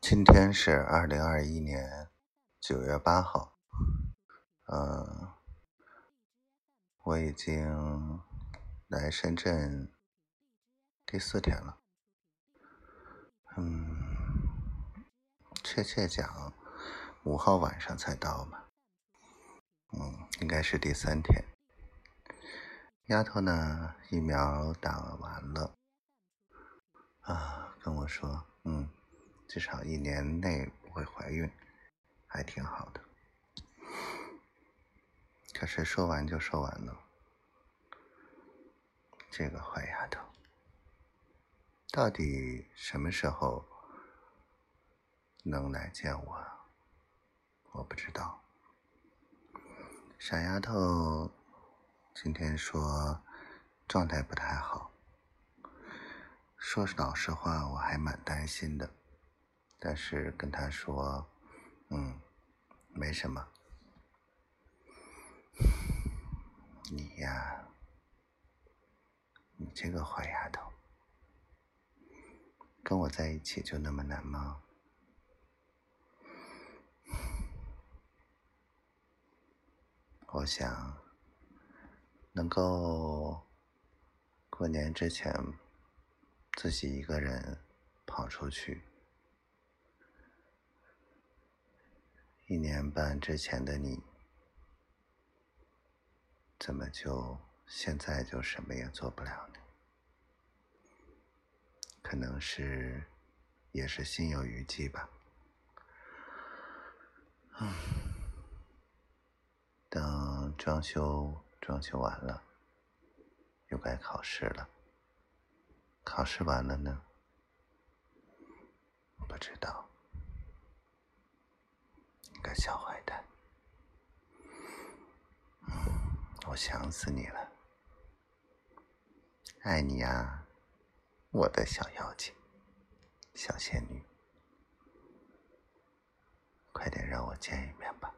今天是二零二一年九月八号，嗯，我已经来深圳第四天了，嗯，确切讲五号晚上才到吧，嗯，应该是第三天。丫头呢，疫苗打完了，啊，跟我说，至少一年内不会怀孕，还挺好的。可是说完就说完了，这个坏丫头，到底什么时候能来见我？我不知道。傻丫头今天说状态不太好，说老实话，我还蛮担心的。但是跟他说，嗯，没什么。你呀，你这个坏丫头，跟我在一起就那么难吗？我想能够过年之前自己一个人跑出去。一年半之前的你，怎么就现在就什么也做不了呢？可能是，也是心有余悸吧。嗯，等装修装修完了，又该考试了。考试完了呢？不知道。小坏蛋，我想死你了，爱你呀，我的小妖精，小仙女，快点让我见一面吧，